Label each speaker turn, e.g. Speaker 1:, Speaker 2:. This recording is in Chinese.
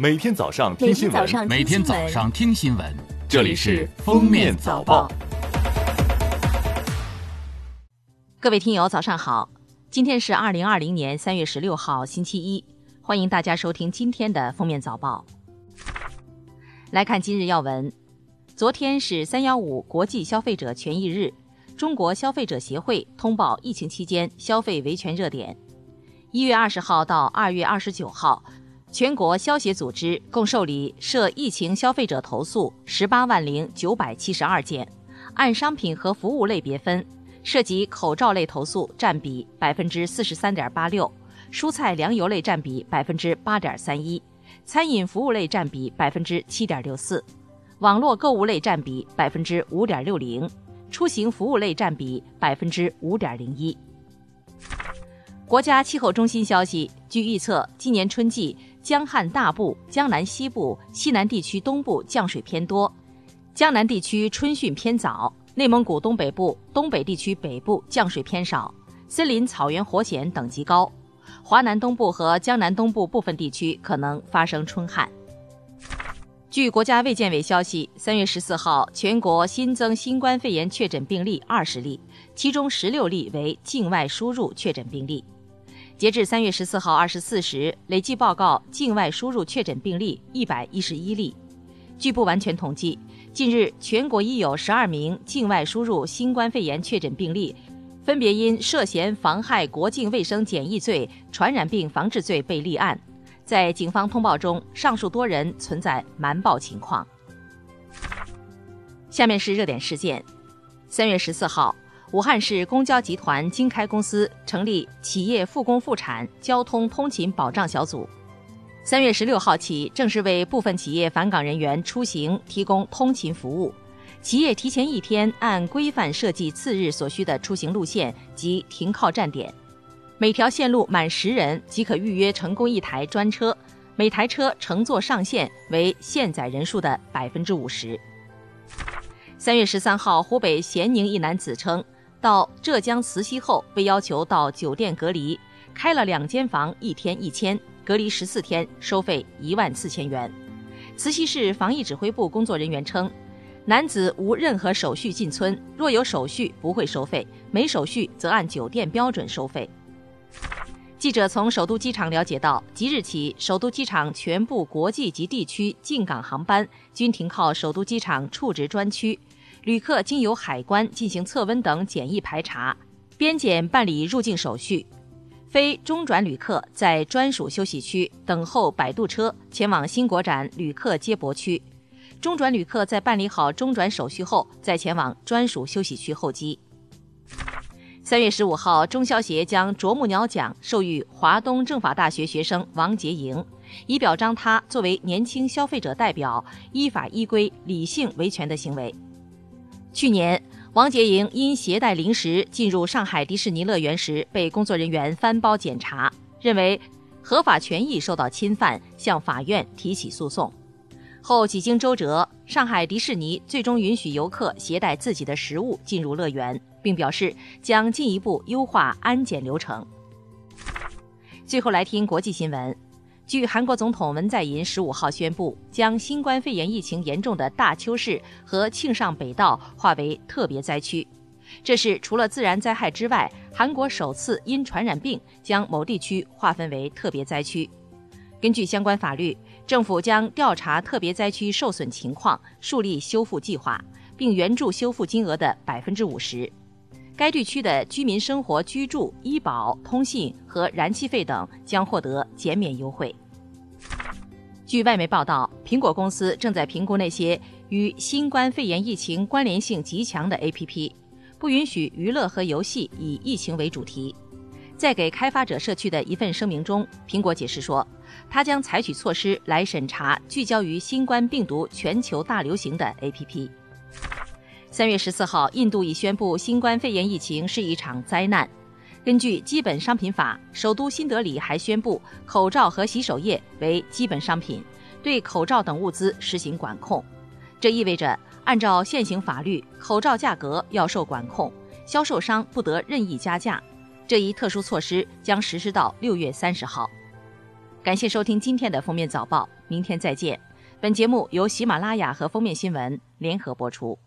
Speaker 1: 每天早上听新闻，
Speaker 2: 每天早上听新闻，
Speaker 1: 这里是《封面早报》。
Speaker 3: 各位听友，早上好！今天是二零二零年三月十六号，星期一，欢迎大家收听今天的《封面早报》。来看今日要闻，昨天是三幺五国际消费者权益日，中国消费者协会通报疫情期间消费维权热点。一月二十号到二月二十九号。全国消协组织共受理涉疫情消费者投诉十八万零九百七十二件，按商品和服务类别分，涉及口罩类投诉占比百分之四十三点八六，蔬菜粮油类占比百分之八点三一，餐饮服务类占比百分之七点六四，网络购物类占比百分之五点六零，出行服务类占比百分之五点零一。国家气候中心消息，据预测，今年春季。江汉大部、江南西部、西南地区东部降水偏多，江南地区春汛偏早；内蒙古东北部、东北地区北部降水偏少，森林草原火险等级高；华南东部和江南东部部分地区可能发生春旱。据国家卫健委消息，三月十四号，全国新增新冠肺炎确诊病例二十例，其中十六例为境外输入确诊病例。截至三月十四号二十四时，累计报告境外输入确诊病例一百一十一例。据不完全统计，近日全国已有十二名境外输入新冠肺炎确诊病例，分别因涉嫌妨害国境卫生检疫罪、传染病防治罪被立案。在警方通报中，上述多人存在瞒报情况。下面是热点事件：三月十四号。武汉市公交集团经开公司成立企业复工复产交通通勤保障小组，三月十六号起正式为部分企业返岗人员出行提供通勤服务。企业提前一天按规范设计次日所需的出行路线及停靠站点，每条线路满十人即可预约成功一台专车，每台车乘坐上限为限载人数的百分之五十。三月十三号，湖北咸宁一男子称。到浙江慈溪后，被要求到酒店隔离，开了两间房，一天一千，隔离十四天，收费一万四千元。慈溪市防疫指挥部工作人员称，男子无任何手续进村，若有手续不会收费，没手续则按酒店标准收费。记者从首都机场了解到，即日起，首都机场全部国际及地区进港航班均停靠首都机场处置专区。旅客经由海关进行测温等检疫排查，边检办理入境手续。非中转旅客在专属休息区等候摆渡车前往新国展旅客接驳区。中转旅客在办理好中转手续后，再前往专属休息区候机。三月十五号，中消协将啄木鸟奖授予华东政法大学学生王杰莹，以表彰他作为年轻消费者代表，依法依规理性维权的行为。去年，王洁莹因携带零食进入上海迪士尼乐园时，被工作人员翻包检查，认为合法权益受到侵犯，向法院提起诉讼。后几经周折，上海迪士尼最终允许游客携带自己的食物进入乐园，并表示将进一步优化安检流程。最后来听国际新闻。据韩国总统文在寅十五号宣布，将新冠肺炎疫情严重的大邱市和庆尚北道划为特别灾区，这是除了自然灾害之外，韩国首次因传染病将某地区划分为特别灾区。根据相关法律，政府将调查特别灾区受损情况，树立修复计划，并援助修复金额的百分之五十。该地区的居民生活、居住、医保、通信和燃气费等将获得减免优惠。据外媒报道，苹果公司正在评估那些与新冠肺炎疫情关联性极强的 APP，不允许娱乐和游戏以疫情为主题。在给开发者社区的一份声明中，苹果解释说，它将采取措施来审查聚焦于新冠病毒全球大流行的 APP。三月十四号，印度已宣布新冠肺炎疫情是一场灾难。根据基本商品法，首都新德里还宣布口罩和洗手液为基本商品，对口罩等物资实行管控。这意味着，按照现行法律，口罩价格要受管控，销售商不得任意加价。这一特殊措施将实施到六月三十号。感谢收听今天的封面早报，明天再见。本节目由喜马拉雅和封面新闻联合播出。